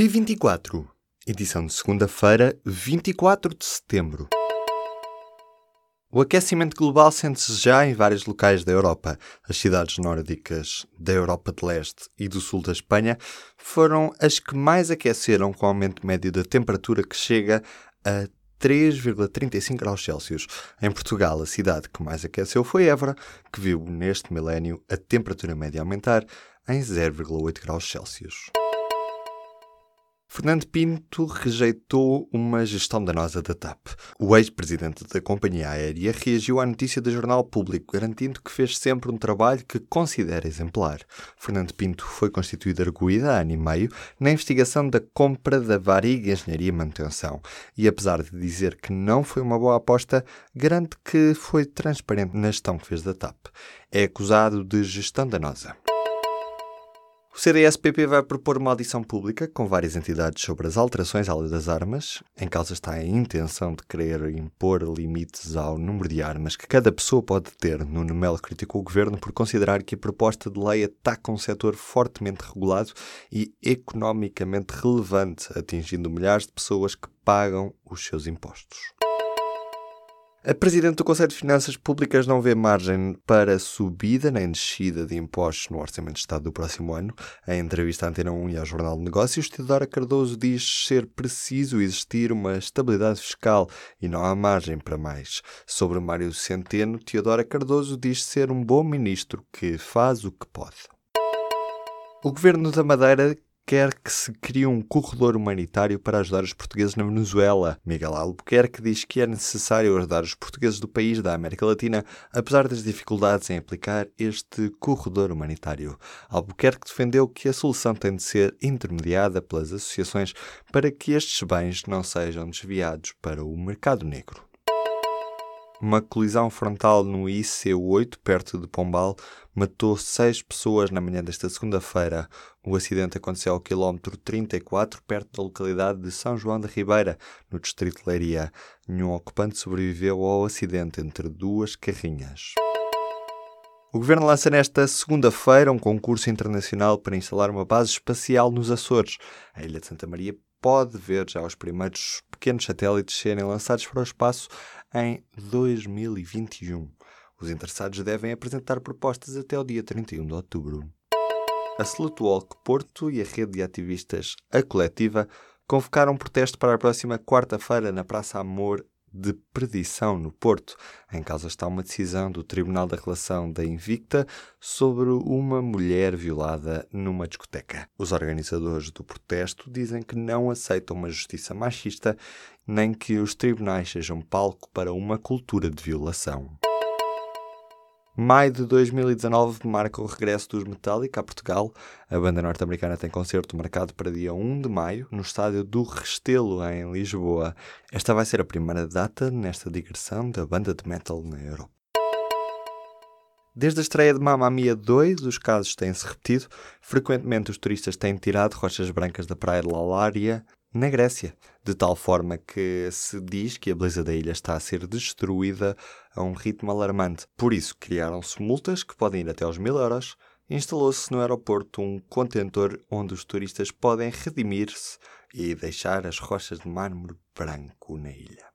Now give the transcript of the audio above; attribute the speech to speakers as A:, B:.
A: P24, edição de segunda-feira, 24 de setembro. O aquecimento global sente-se já em vários locais da Europa. As cidades nórdicas da Europa de Leste e do sul da Espanha foram as que mais aqueceram com o aumento médio da temperatura que chega a 3,35 graus Celsius. Em Portugal, a cidade que mais aqueceu foi Évora, que viu neste milénio a temperatura média aumentar em 0,8 graus Celsius. Fernando Pinto rejeitou uma gestão danosa da TAP. O ex-presidente da companhia aérea reagiu à notícia do Jornal Público, garantindo que fez sempre um trabalho que considera exemplar. Fernando Pinto foi constituído arguído há ano e meio na investigação da compra da Variga Engenharia e Manutenção. E apesar de dizer que não foi uma boa aposta, garante que foi transparente na gestão que fez da TAP. É acusado de gestão danosa. O CDS-PP vai propor uma audição pública com várias entidades sobre as alterações à lei das armas. Em causa está a intenção de querer impor limites ao número de armas que cada pessoa pode ter. Nuno Melo criticou o governo por considerar que a proposta de lei ataca um setor fortemente regulado e economicamente relevante, atingindo milhares de pessoas que pagam os seus impostos. A Presidente do Conselho de Finanças Públicas não vê margem para subida nem descida de impostos no Orçamento de Estado do próximo ano. Em entrevista à Antena 1 e ao Jornal de Negócios, Teodora Cardoso diz ser preciso existir uma estabilidade fiscal e não há margem para mais. Sobre Mário Centeno, Teodora Cardoso diz ser um bom ministro que faz o que pode. O Governo da Madeira quer que se crie um corredor humanitário para ajudar os portugueses na Venezuela. Miguel Albuquerque diz que é necessário ajudar os portugueses do país da América Latina, apesar das dificuldades em aplicar este corredor humanitário. Albuquerque defendeu que a solução tem de ser intermediada pelas associações para que estes bens não sejam desviados para o mercado negro. Uma colisão frontal no IC8, perto de Pombal, matou seis pessoas na manhã desta segunda-feira. O acidente aconteceu ao quilómetro 34, perto da localidade de São João da Ribeira, no distrito de Leiria. Nenhum ocupante sobreviveu ao acidente entre duas carrinhas. O governo lança nesta segunda-feira um concurso internacional para instalar uma base espacial nos Açores. A Ilha de Santa Maria pode ver já os primeiros pequenos satélites serem lançados para o espaço em 2021. Os interessados devem apresentar propostas até o dia 31 de outubro. A Slutwalk Porto e a rede de ativistas A Coletiva convocaram um protesto para a próxima quarta-feira na Praça Amor de Perdição, no Porto. Em causa está uma decisão do Tribunal da Relação da Invicta sobre uma mulher violada numa discoteca. Os organizadores do protesto dizem que não aceitam uma justiça machista nem que os tribunais sejam palco para uma cultura de violação. Maio de 2019 marca o regresso dos Metallica a Portugal. A banda norte-americana tem concerto marcado para dia 1 de maio no estádio do Restelo, em Lisboa. Esta vai ser a primeira data nesta digressão da banda de metal na Europa. Desde a estreia de Mamma Mia 2, os casos têm-se repetido. Frequentemente os turistas têm tirado rochas brancas da praia de Lalária, na Grécia, de tal forma que se diz que a beleza da ilha está a ser destruída a um ritmo alarmante. Por isso, criaram-se multas que podem ir até aos mil euros. Instalou-se no aeroporto um contentor onde os turistas podem redimir-se e deixar as rochas de mármore branco na ilha.